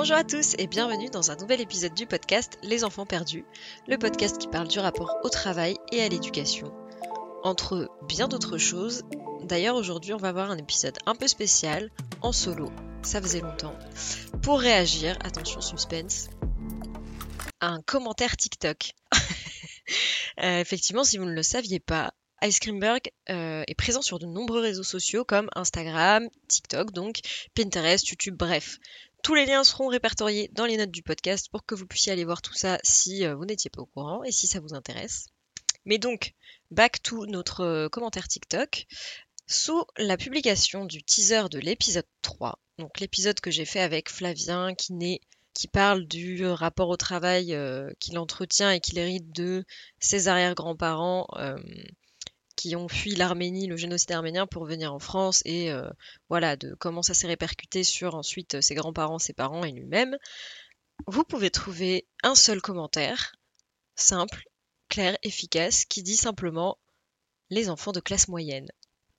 Bonjour à tous et bienvenue dans un nouvel épisode du podcast Les enfants perdus, le podcast qui parle du rapport au travail et à l'éducation. Entre bien d'autres choses, d'ailleurs aujourd'hui on va voir un épisode un peu spécial, en solo, ça faisait longtemps, pour réagir, attention suspense, à un commentaire TikTok. Euh, effectivement, si vous ne le saviez pas, Ice Creamberg euh, est présent sur de nombreux réseaux sociaux comme Instagram, TikTok, donc Pinterest, YouTube, bref. Tous les liens seront répertoriés dans les notes du podcast pour que vous puissiez aller voir tout ça si euh, vous n'étiez pas au courant et si ça vous intéresse. Mais donc, back to notre euh, commentaire TikTok. Sous la publication du teaser de l'épisode 3, donc l'épisode que j'ai fait avec Flavien qui, qui parle du rapport au travail qu'il entretient et qu'il hérite de ses arrière-grands-parents qui ont fui l'Arménie, le génocide arménien pour venir en France et euh, voilà de comment ça s'est répercuté sur ensuite euh, ses grands-parents, ses parents et lui-même. Vous pouvez trouver un seul commentaire simple, clair, efficace qui dit simplement les enfants de classe moyenne.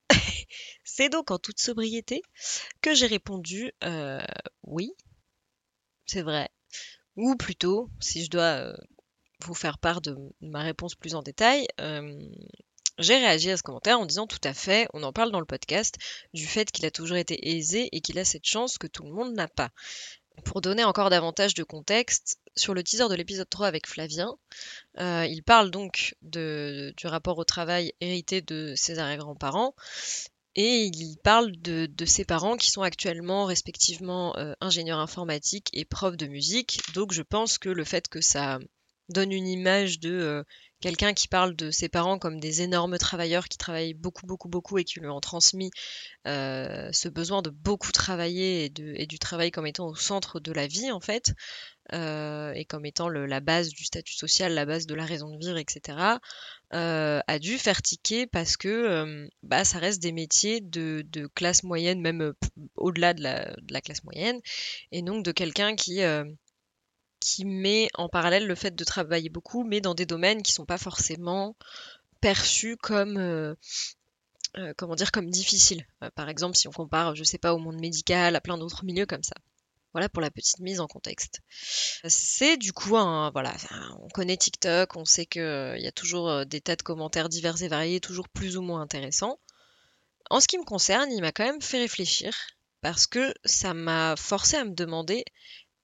C'est donc en toute sobriété que j'ai répondu euh, oui, c'est vrai. Ou plutôt, si je dois vous faire part de ma réponse plus en détail, j'ai réagi à ce commentaire en disant tout à fait, on en parle dans le podcast, du fait qu'il a toujours été aisé et qu'il a cette chance que tout le monde n'a pas. Pour donner encore davantage de contexte, sur le teaser de l'épisode 3 avec Flavien, euh, il parle donc du rapport au travail hérité de ses arrière-grands-parents et il parle de, ses parents qui sont actuellement respectivement euh, ingénieurs informatiques et profs de musique. Donc je pense que le fait que ça donne une image de euh, quelqu'un qui parle de ses parents comme des énormes travailleurs qui travaillent beaucoup, beaucoup, beaucoup et qui lui ont transmis euh, ce besoin de beaucoup travailler et, du travail comme étant au centre de la vie, en fait, euh, et comme étant la base du statut social, la base de la raison de vivre, etc., a dû faire tiquer parce que bah, ça reste des métiers de, classe moyenne, même au-delà de la, classe moyenne, et donc de quelqu'un qui qui met en parallèle le fait de travailler beaucoup, mais dans des domaines qui sont pas forcément perçus comme euh, euh, dire comme difficiles. Euh, par exemple, si on compare, je sais pas, au monde médical, à plein d'autres milieux comme ça. Voilà pour la petite mise en contexte. C'est du coup voilà, on connaît TikTok, on sait qu'il y a toujours des tas de commentaires divers et variés, toujours plus ou moins intéressants. En ce qui me concerne, il m'a quand même fait réfléchir parce que ça m'a forcé à me demander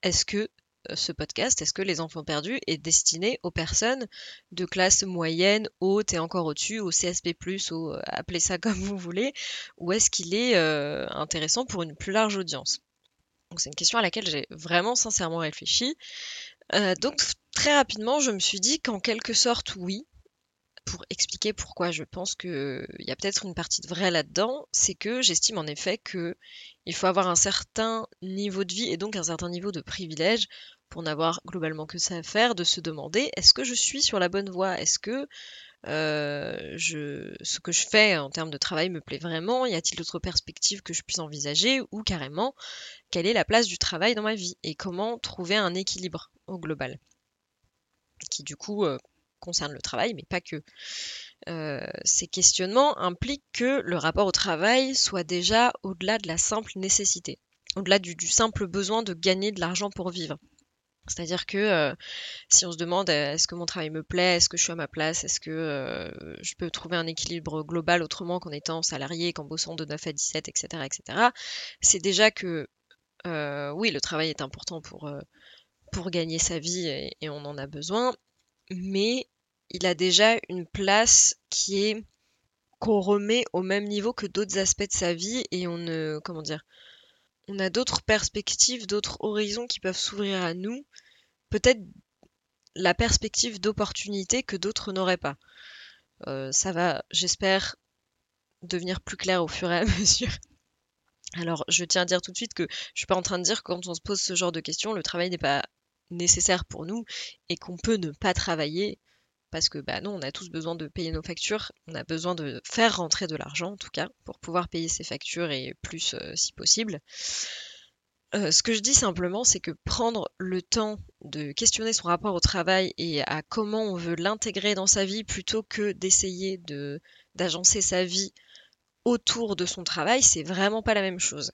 est-ce que ce podcast, est-ce que Les Enfants Perdus est destiné aux personnes de classe moyenne, haute et encore au-dessus, au CSP+, ou euh, appelez ça comme vous voulez, ou est-ce qu'il est, euh, intéressant pour une plus large audience? C'est une question à laquelle j'ai vraiment sincèrement réfléchi. Euh, donc très rapidement, je me suis dit qu'en quelque sorte, oui, pour expliquer pourquoi je pense qu'il y a peut-être une partie de vrai là-dedans, c'est que j'estime en effet que il faut avoir un certain niveau de vie et donc un certain niveau de privilège pour n'avoir globalement que ça à faire, de se demander est-ce que je suis sur la bonne voie? Est-ce que euh, je, ce que je fais en termes de travail me plaît vraiment? Y a-t-il d'autres perspectives que je puisse envisager? Ou carrément, quelle est la place du travail dans ma vie? Et comment trouver un équilibre au global? Qui du coup euh, concerne le travail, mais pas que. Euh, ces questionnements impliquent que le rapport au travail soit déjà au-delà de la simple nécessité, au-delà du, simple besoin de gagner de l'argent pour vivre. C'est-à-dire que euh, si on se demande euh, est-ce que mon travail me plaît, est-ce que je suis à ma place, est-ce que je peux trouver un équilibre global autrement qu'en étant salarié, qu'en bossant de 9 à 17, etc., etc., c'est déjà que oui, le travail est important pour, pour gagner sa vie et, on en a besoin, mais il a déjà une place qui est qu'on remet au même niveau que d'autres aspects de sa vie et on ne comment dire on a d'autres perspectives, d'autres horizons qui peuvent s'ouvrir à nous, peut-être la perspective d'opportunité que d'autres n'auraient pas. Euh, ça va, j'espère, devenir plus clair au fur et à mesure. Alors, je tiens à dire tout de suite que je suis pas en train de dire que quand on se pose ce genre de questions, le travail n'est pas nécessaire pour nous et qu'on peut ne pas travailler parce que bah non, on a tous besoin de payer nos factures, on a besoin de faire rentrer de l'argent en tout cas pour pouvoir payer ses factures et plus euh, si possible. Euh, ce que je dis simplement, c'est que prendre le temps de questionner son rapport au travail et à comment on veut l'intégrer dans sa vie plutôt que d'essayer de d'agencer sa vie autour de son travail, c'est vraiment pas la même chose.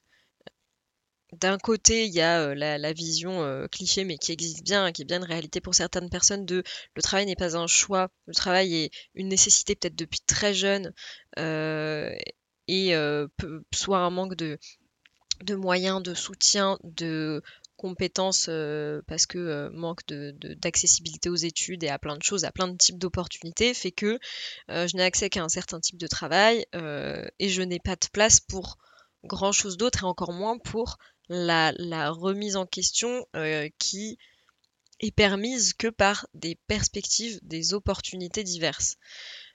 D'un côté, il y a la, vision cliché, mais qui existe bien, qui est bien une réalité pour certaines personnes, de le travail n'est pas un choix, le travail est une nécessité peut-être depuis très jeune, et soit un manque de, de moyens, de soutien, de compétences parce que manque d'accessibilité aux études et à plein de choses, à plein de types d'opportunités, fait que je n'ai accès qu'à un certain type de travail et je n'ai pas de place pour grand chose d'autre et encore moins pour la, remise en question qui est permise que par des perspectives, des opportunités diverses.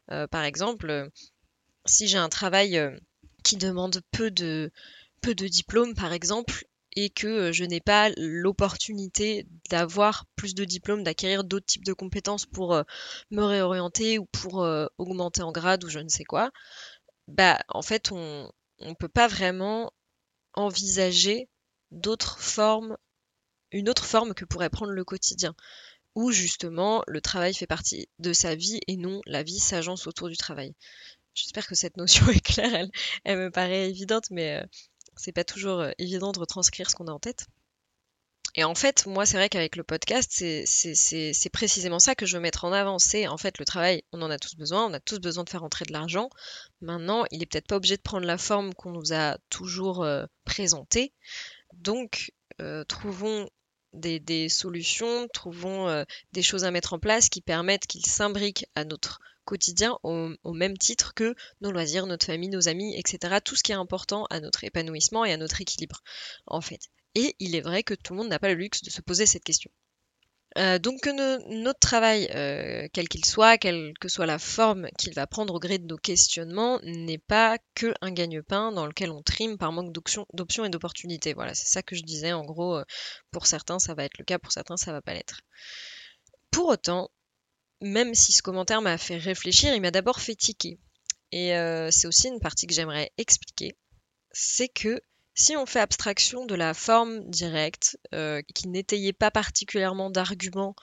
par exemple, si j'ai un travail qui demande peu de, peu de diplômes, par exemple, et que euh, je n'ai pas l'opportunité d'avoir plus de diplômes, d'acquérir d'autres types de compétences pour euh, me réorienter ou pour euh, augmenter en grade ou je ne sais quoi, bah en fait on ne peut pas vraiment envisager d'autres formes, une autre forme que pourrait prendre le quotidien, où justement le travail fait partie de sa vie et non la vie s'agence autour du travail. J'espère que cette notion est claire, elle, me paraît évidente, mais c'est pas toujours euh, évident de retranscrire ce qu'on a en tête. Et en fait, moi, c'est vrai qu'avec le podcast, c'est précisément ça que je veux mettre en avant. C'est en fait le travail, on en a tous besoin, on a tous besoin de faire entrer de l'argent. Maintenant, il est peut-être pas obligé de prendre la forme qu'on nous a toujours euh, présentée. Donc, euh, trouvons des, solutions, trouvons des choses à mettre en place qui permettent qu'il s'imbriquent à notre quotidien au, même titre que nos loisirs, notre famille, nos amis, etc. Tout ce qui est important à notre épanouissement et à notre équilibre, en fait. Et il est vrai que tout le monde n'a pas le luxe de se poser cette question. Euh, donc que notre travail, euh, quel qu'il soit, quelle que soit la forme qu'il va prendre au gré de nos questionnements, n'est pas que un gagne-pain dans lequel on trime par manque d'options et d'opportunités. Voilà, c'est ça que je disais. En gros, euh, pour certains, ça va être le cas, pour certains, ça va pas l'être. Pour autant, même si ce commentaire m'a fait réfléchir, il m'a d'abord fait tiquer. Et c'est aussi une partie que j'aimerais expliquer. C'est que si on fait abstraction de la forme directe, euh, qui n'étayait pas particulièrement d'arguments,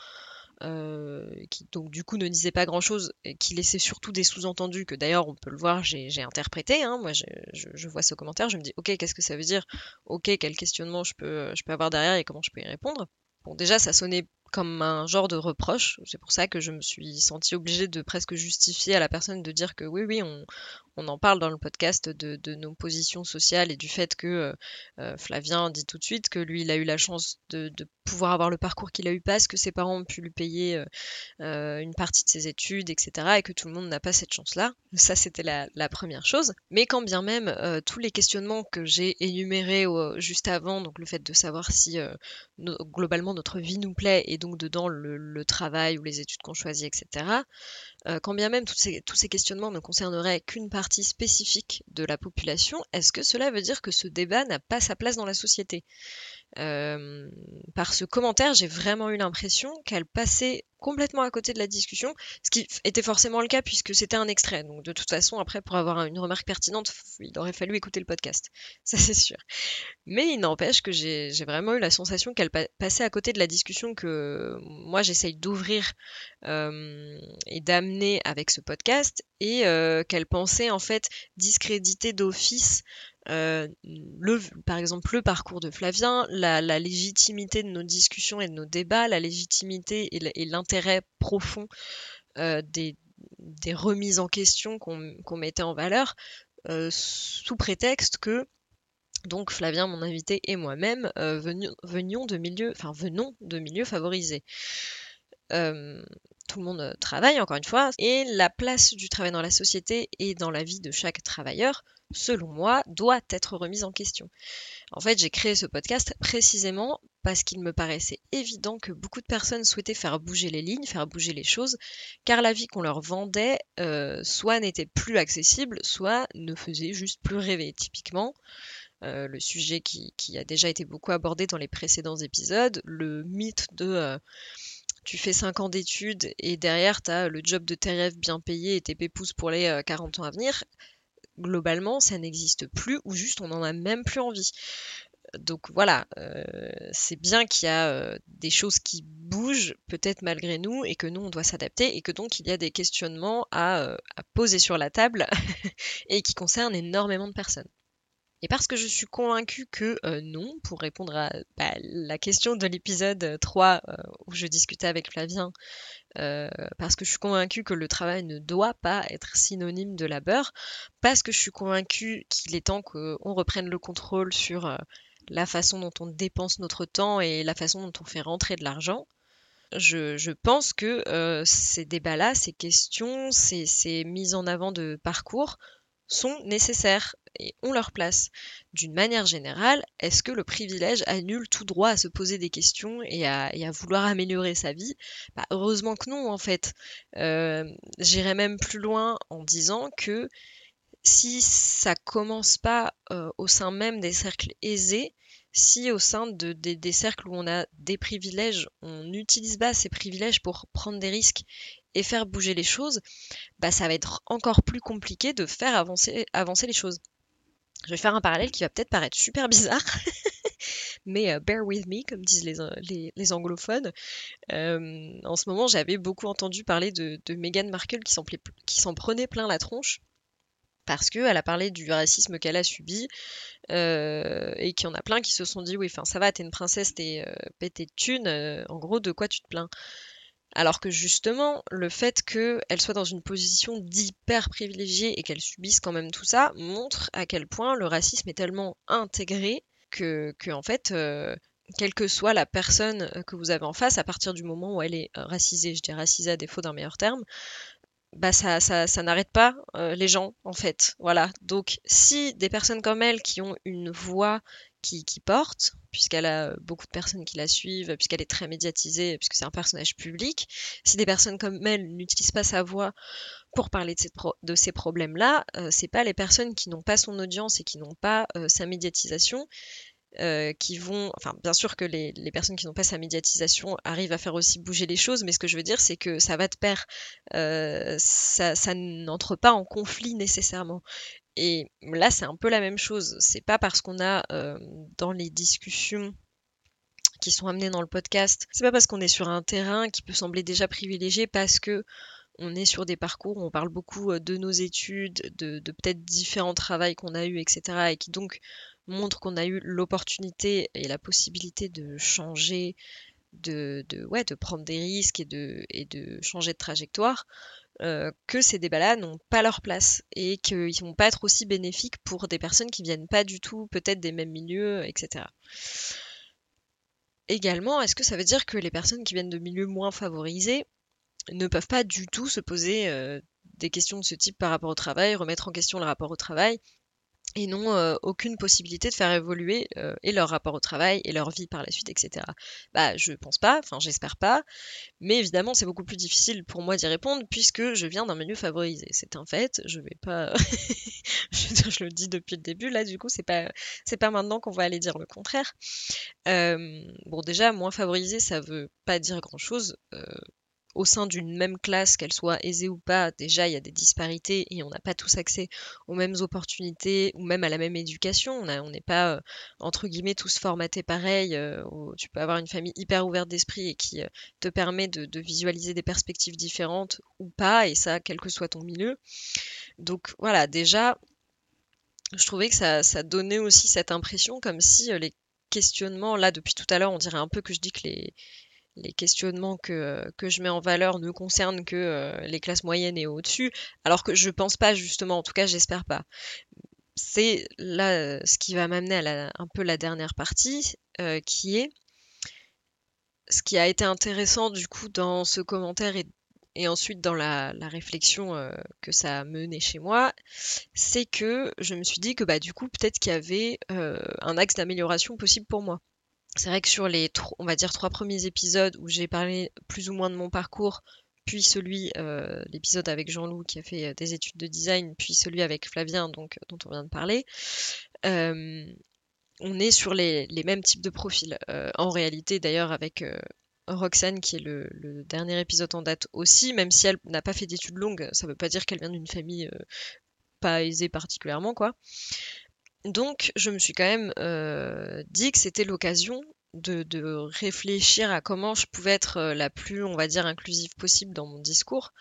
euh, qui donc du coup ne disait pas grand chose, et qui laissait surtout des sous-entendus, que d'ailleurs on peut le voir, j'ai interprété, hein, moi je, vois ce commentaire, je me dis ok qu'est-ce que ça veut dire, ok quel questionnement je peux avoir derrière et comment je peux y répondre? Bon déjà ça sonnait comme un genre de reproche. C'est pour ça que je me suis sentie obligée de presque justifier à la personne de dire que oui, oui, on, on en parle dans le podcast de, nos positions sociales et du fait que euh, euh, Flavien dit tout de suite que lui, il a eu la chance de, pouvoir avoir le parcours qu'il a eu parce que ses parents ont pu lui payer euh, une partie de ses études, etc. et que tout le monde n'a pas cette chance-là. Ça, c'était la, première chose. Mais quand bien même tous les questionnements que j'ai énumérés juste avant, donc le fait de savoir si globalement notre vie nous plaît et donc dedans le, travail ou les études qu'on choisit, etc. quand bien même tous ces questionnements ne concerneraient qu'une partie spécifique de la population, est-ce que cela veut dire que ce débat n'a pas sa place dans la société? Euh, Par ce commentaire, j'ai vraiment eu l'impression qu'elle passait complètement à côté de la discussion, ce qui était forcément le cas puisque c'était un extrait. Donc de toute façon, après, pour avoir une remarque pertinente, il aurait fallu écouter le podcast. Ça c'est sûr. Mais il n'empêche que j'ai vraiment eu la sensation qu'elle passait à côté de la discussion que moi j'essaye d'ouvrir euh, et d'amener avec ce podcast et euh, qu'elle pensait en fait discréditer d'office euh, le, par exemple le parcours de Flavien, la, légitimité de nos discussions et de nos débats, la légitimité et l'intérêt profond euh, des, remises en question qu'on mettait en valeur, euh, sous prétexte que donc Flavien, mon invité, et moi-même venions, de milieux, enfin venons de milieux favorisés. Tout le monde travaille, encore une fois, et la place du travail dans la société et dans la vie de chaque travailleur selon moi, doit être remise en question. En fait, j'ai créé ce podcast précisément parce qu'il me paraissait évident que beaucoup de personnes souhaitaient faire bouger les lignes, faire bouger les choses, car la vie qu'on leur vendait euh, soit n'était plus accessible, soit ne faisait juste plus rêver. Typiquement, euh, le sujet qui, a déjà été beaucoup abordé dans les précédents épisodes, le mythe de... Euh, tu fais 5 ans d'études et derrière, tu as le job de tes rêves bien payé et tes pépouses pour les 40 ans à venir globalement, ça n'existe plus ou juste on n'en a même plus envie. Donc voilà, euh, c'est bien qu'il y a euh, des choses qui bougent peut-être malgré nous et que nous on doit s'adapter et que donc il y a des questionnements euh, à poser sur la table et qui concernent énormément de personnes. Et parce que je suis convaincue que euh, non, pour répondre à bah, la question de l'épisode 3 euh, où je discutais avec Flavien, euh, parce que je suis convaincue que le travail ne doit pas être synonyme de labeur, parce que je suis convaincue qu'il est temps qu'on reprenne le contrôle sur la façon dont on dépense notre temps et la façon dont on fait rentrer de l'argent. Je, pense que ces débats-là, ces questions, ces mises en avant de parcours sont nécessaires et ont leur place. D'une manière générale, est-ce que le privilège annule tout droit à se poser des questions et à, vouloir améliorer sa vie? Bah, Heureusement que non, en fait. Euh, j'irais même plus loin en disant que si ça commence pas euh, au sein même des cercles aisés, si au sein de, des cercles où on a des privilèges, on n'utilise pas ces privilèges pour prendre des risques et faire bouger les choses, bah ça va être encore plus compliqué de faire avancer, les choses. Je vais faire un parallèle qui va peut-être paraître super bizarre, mais euh, bear with me, comme disent les, les anglophones. Euh, en ce moment, j'avais beaucoup entendu parler de, Meghan Markle qui s'en prenait plein la tronche parce qu'elle a parlé du racisme qu'elle a subi euh, et qu'il y en a plein qui se sont dit oui, enfin ça va, t'es une princesse, t'es euh, pété de thunes, en gros de quoi tu te plains? Alors que justement, le fait qu'elle soit dans une position d'hyper privilégiée et qu'elle subisse quand même tout ça montre à quel point le racisme est tellement intégré que, en fait, euh, quelle que soit la personne que vous avez en face, à partir du moment où elle est racisée, je dis racisée à défaut d'un meilleur terme, bah ça, ça, n'arrête pas euh, les gens en fait. Voilà. Donc si des personnes comme elle qui ont une voix qui, porte, puisqu'elle a beaucoup de personnes qui la suivent, puisqu'elle est très médiatisée, puisque c'est un personnage public. Si des personnes comme elle n'utilisent pas sa voix pour parler de ces, problèmes-là, euh, c'est pas les personnes qui n'ont pas son audience et qui n'ont pas euh, sa médiatisation euh, qui vont, enfin bien sûr que les, personnes qui n'ont pas sa médiatisation arrivent à faire aussi bouger les choses, mais ce que je veux dire c'est que ça va de pair, ça, ça n'entre pas en conflit nécessairement. Et là, c'est un peu la même chose. C'est pas parce qu'on a euh, dans les discussions qui sont amenées dans le podcast, c'est pas parce qu'on est sur un terrain qui peut sembler déjà privilégié parce que on est sur des parcours où on parle beaucoup euh, de nos études, de, peut-être différents travails qu'on a eu, etc. et qui donc montrent qu'on a eu l'opportunité et la possibilité de changer, de, de, prendre des risques et de, et de changer de trajectoire. Euh, que ces débats-là n'ont pas leur place et qu'ils ne vont pas être aussi bénéfiques pour des personnes qui viennent pas du tout peut-être des mêmes milieux, etc. Également, est-ce que ça veut dire que les personnes qui viennent de milieux moins favorisés ne peuvent pas du tout se poser euh, des questions de ce type par rapport au travail, remettre en question le rapport au travail et n'ont euh, aucune possibilité de faire évoluer euh, et leur rapport au travail et leur vie par la suite, etc. Bah, je pense pas, enfin, j'espère pas, mais évidemment, c'est beaucoup plus difficile pour moi d'y répondre puisque je viens d'un milieu favorisé. C'est un fait, je vais pas, je, le dis depuis le début, là, du coup, c'est pas, c'est pas maintenant qu'on va aller dire le contraire. Euh, bon, déjà, moins favorisé, ça veut pas dire grand chose au sein d'une même classe, qu'elle soit aisée ou pas, déjà il y a des disparités et on n'a pas tous accès aux mêmes opportunités ou même à la même éducation. On n'est pas, euh, entre guillemets, tous formatés pareil. Euh, tu peux avoir une famille hyper ouverte d'esprit et qui euh, te permet de, visualiser des perspectives différentes ou pas, et ça, quel que soit ton milieu. Donc voilà, déjà, je trouvais que ça, ça donnait aussi cette impression comme si les questionnements, là depuis tout à l'heure, on dirait un peu que je dis que les, les questionnements que, que, je mets en valeur ne concernent que euh, les classes moyennes et au-dessus, alors que je pense pas justement, en tout cas j'espère pas. C'est là ce qui va m'amener à un peu la dernière partie, euh, qui est ce qui a été intéressant du coup dans ce commentaire et, ensuite dans la, réflexion euh, que ça a mené chez moi, c'est que je me suis dit que bah du coup peut-être qu'il y avait un axe d'amélioration possible pour moi c'est vrai que sur les, on va dire, trois premiers épisodes où j'ai parlé plus ou moins de mon parcours, puis celui, euh, l'épisode avec Jean-Loup qui a fait euh, des études de design, puis celui avec Flavien, dont on vient de parler, euh, on est sur les, mêmes types de profils. en réalité, d'ailleurs, avec Roxane, qui est le, le, dernier épisode en date aussi, même si elle n'a pas fait d'études longues, ça ne veut pas dire qu'elle vient d'une famille pas aisée particulièrement, quoi. Donc, je me suis quand même euh, dit que c'était l'occasion de, réfléchir à comment je pouvais être euh, la plus, on va dire, inclusive possible dans mon discours.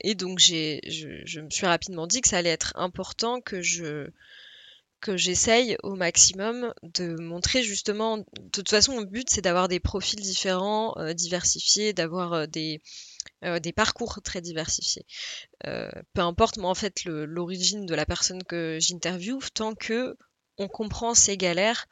Et donc, j'ai, je, me suis rapidement dit que ça allait être important que je, que j'essaye au maximum de montrer justement. De toute façon, mon but c'est d'avoir des profils différents, euh, diversifiés, d'avoir des, euh, des parcours très diversifiés. peu importe moi en fait l'origine de la personne que j'interviewe, tant que on comprend ces galères,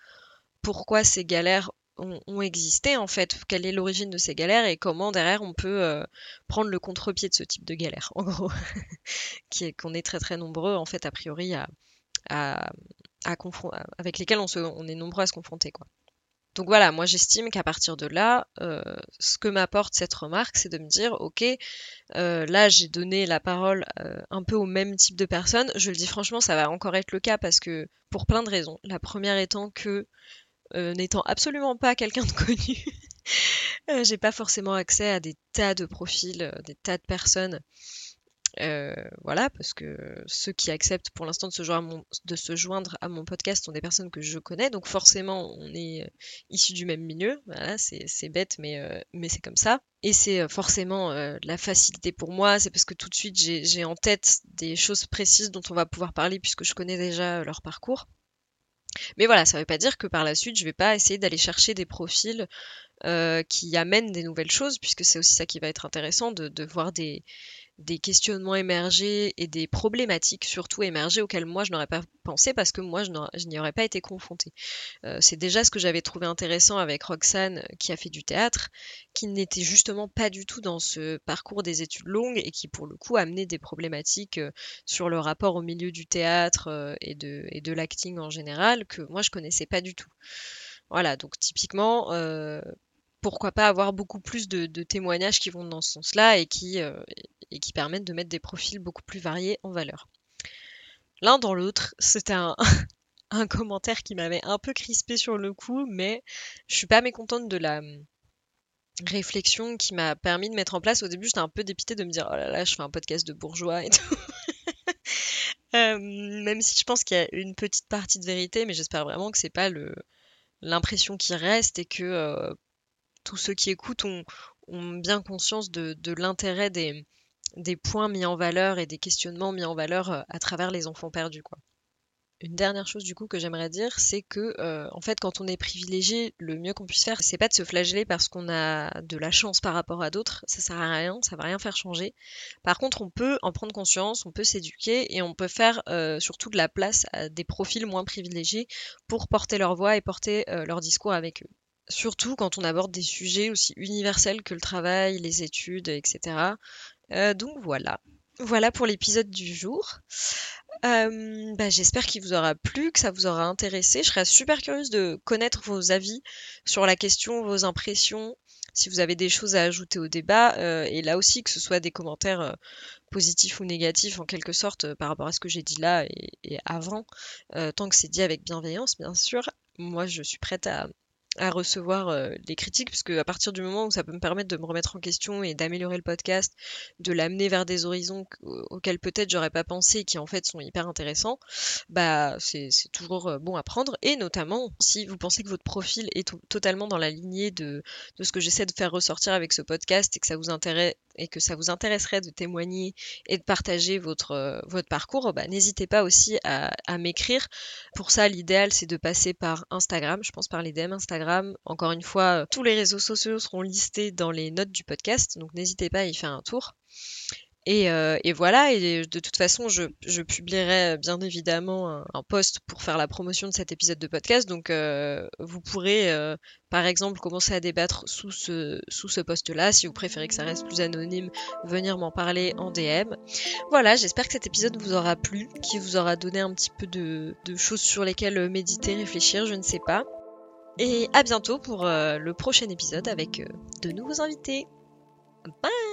pourquoi ces galères ont, existé en fait, quelle est l'origine de ces galères et comment derrière on peut prendre le contre-pied de ce type de galère, en gros, qu'on est très très nombreux en fait a priori avec lesquels on, on est nombreux à se confronter. Quoi. Donc voilà, moi j'estime qu'à partir de là, euh, ce que m'apporte cette remarque, c'est de me dire, ok, euh, là j'ai donné la parole euh, un peu au même type de personnes. Je le dis franchement, ça va encore être le cas parce que pour plein de raisons. La première étant que n'étant absolument pas quelqu'un de connu, j'ai pas forcément accès à des tas de profils, des tas de personnes euh, voilà, parce que ceux qui acceptent pour l'instant de, se joindre à mon, de se joindre à mon podcast sont des personnes que je connais, donc forcément on est euh, issus du même milieu. Voilà, c'est bête, mais, euh, mais c'est comme ça. Et c'est forcément la facilité pour moi, c'est parce que tout de suite j'ai en tête des choses précises dont on va pouvoir parler puisque je connais déjà leur parcours. Mais voilà, ça ne veut pas dire que par la suite, je vais pas essayer d'aller chercher des profils qui amènent des nouvelles choses, puisque c'est aussi ça qui va être intéressant, de voir des, des questionnements émergés et des problématiques surtout émergées auxquelles moi je n'aurais pas pensé parce que moi je n'y aurais pas été confrontée. Euh, c'est déjà ce que j'avais trouvé intéressant avec Roxane qui a fait du théâtre, qui n'était justement pas du tout dans ce parcours des études longues et qui pour le coup amenait des problématiques euh, sur le rapport au milieu du théâtre euh, et de, et de l'acting en général que moi je connaissais pas du tout. Voilà, donc typiquement, pourquoi pas avoir beaucoup plus de, témoignages qui vont dans ce sens-là et qui, euh, et qui permettent de mettre des profils beaucoup plus variés en valeur. L'un dans l'autre, c'était un, commentaire qui m'avait un peu crispé sur le coup, mais je suis pas mécontente de la hum, réflexion qui m'a permis de mettre en place. Au début, j'étais un peu dépitée de me dire oh là là, je fais un podcast de bourgeois et tout. Euh, même si je pense qu'il y a une petite partie de vérité, mais j'espère vraiment que c'est pas l'impression qui reste et que euh, tous ceux qui écoutent ont, bien conscience de, l'intérêt des, points mis en valeur et des questionnements mis en valeur euh, à travers les enfants perdus. Une dernière chose du coup que j'aimerais dire, c'est que euh, en fait quand on est privilégié, le mieux qu'on puisse faire, c'est pas de se flageller parce qu'on a de la chance par rapport à d'autres, ça sert à rien, ça va rien faire changer. Par contre, on peut en prendre conscience, on peut s'éduquer et on peut faire euh, surtout de la place à des profils moins privilégiés pour porter leur voix et porter leur discours avec eux surtout quand on aborde des sujets aussi universels que le travail, les études, etc. Euh, donc voilà. Voilà pour l'épisode du jour. Euh, bah, j'espère qu'il vous aura plu, que ça vous aura intéressé. Je serais super curieuse de connaître vos avis sur la question, vos impressions, si vous avez des choses à ajouter au débat. Euh, et là aussi, que ce soit des commentaires positifs ou négatifs, en quelque sorte, par rapport à ce que j'ai dit là et, et avant, tant que c'est dit avec bienveillance, bien sûr. Moi, je suis prête à, à recevoir euh, les critiques, parce à partir du moment où ça peut me permettre de me remettre en question et d'améliorer le podcast, de l'amener vers des horizons auxquels peut-être j'aurais pas pensé et qui en fait sont hyper intéressants, bah c'est toujours euh, bon à prendre. Et notamment si vous pensez que votre profil est totalement dans la lignée de ce que j'essaie de faire ressortir avec ce podcast et que ça vous intéresse et que ça vous intéresserait de témoigner et de partager votre, euh, parcours, bah, n'hésitez pas aussi à, à m'écrire. Pour ça, l'idéal, c'est de passer par Instagram, je pense par les DM Instagram. Encore une fois, tous les réseaux sociaux seront listés dans les notes du podcast, donc n'hésitez pas à y faire un tour. Euh, et, voilà, et de toute façon, je, publierai bien évidemment un, post pour faire la promotion de cet épisode de podcast. Donc, euh, vous pourrez, euh, par exemple, commencer à débattre sous ce, sous ce post-là. Si vous préférez que ça reste plus anonyme, venir m'en parler en DM. Voilà, j'espère que cet épisode vous aura plu, qui vous aura donné un petit peu de, de choses sur lesquelles méditer, réfléchir, je ne sais pas. Et à bientôt pour le prochain épisode avec de nouveaux invités. Bye